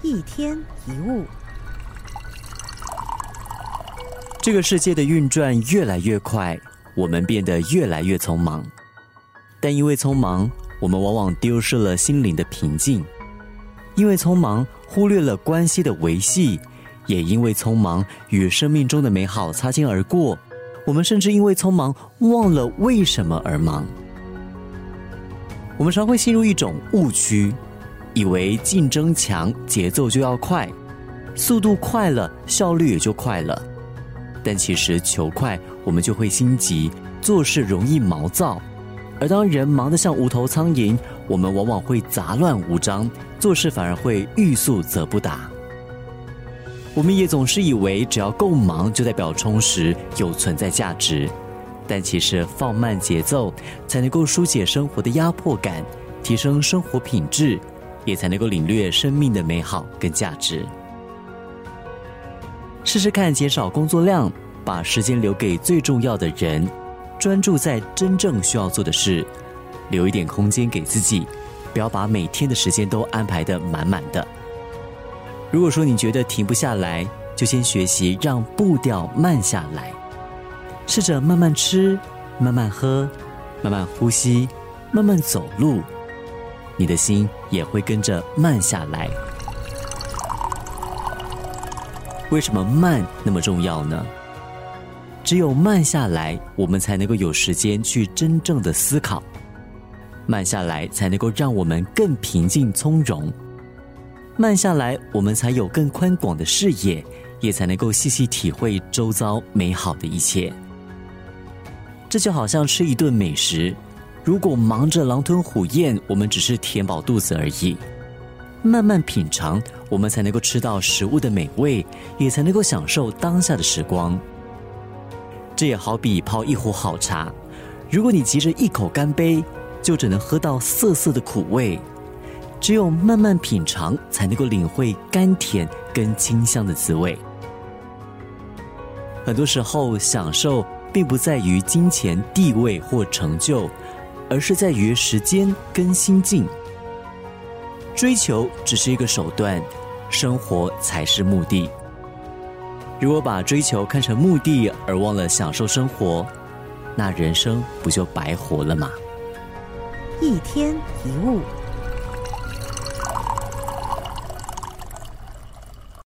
一天一物，这个世界的运转越来越快，我们变得越来越匆忙。但因为匆忙，我们往往丢失了心灵的平静；因为匆忙，忽略了关系的维系；也因为匆忙，与生命中的美好擦肩而过。我们甚至因为匆忙，忘了为什么而忙。我们常会陷入一种误区。以为竞争强，节奏就要快，速度快了，效率也就快了。但其实求快，我们就会心急，做事容易毛躁。而当人忙得像无头苍蝇，我们往往会杂乱无章，做事反而会欲速则不达。我们也总是以为只要够忙，就代表充实有存在价值。但其实放慢节奏，才能够疏解生活的压迫感，提升生活品质。也才能够领略生命的美好跟价值。试试看减少工作量，把时间留给最重要的人，专注在真正需要做的事，留一点空间给自己，不要把每天的时间都安排的满满的。如果说你觉得停不下来，就先学习让步调慢下来，试着慢慢吃，慢慢喝，慢慢呼吸，慢慢走路。你的心也会跟着慢下来。为什么慢那么重要呢？只有慢下来，我们才能够有时间去真正的思考；慢下来，才能够让我们更平静从容；慢下来，我们才有更宽广的视野，也才能够细细体会周遭美好的一切。这就好像吃一顿美食。如果忙着狼吞虎咽，我们只是填饱肚子而已。慢慢品尝，我们才能够吃到食物的美味，也才能够享受当下的时光。这也好比泡一壶好茶，如果你急着一口干杯，就只能喝到涩涩的苦味。只有慢慢品尝，才能够领会甘甜跟清香的滋味。很多时候，享受并不在于金钱、地位或成就。而是在于时间跟心境，追求只是一个手段，生活才是目的。如果把追求看成目的，而忘了享受生活，那人生不就白活了吗？一天一物。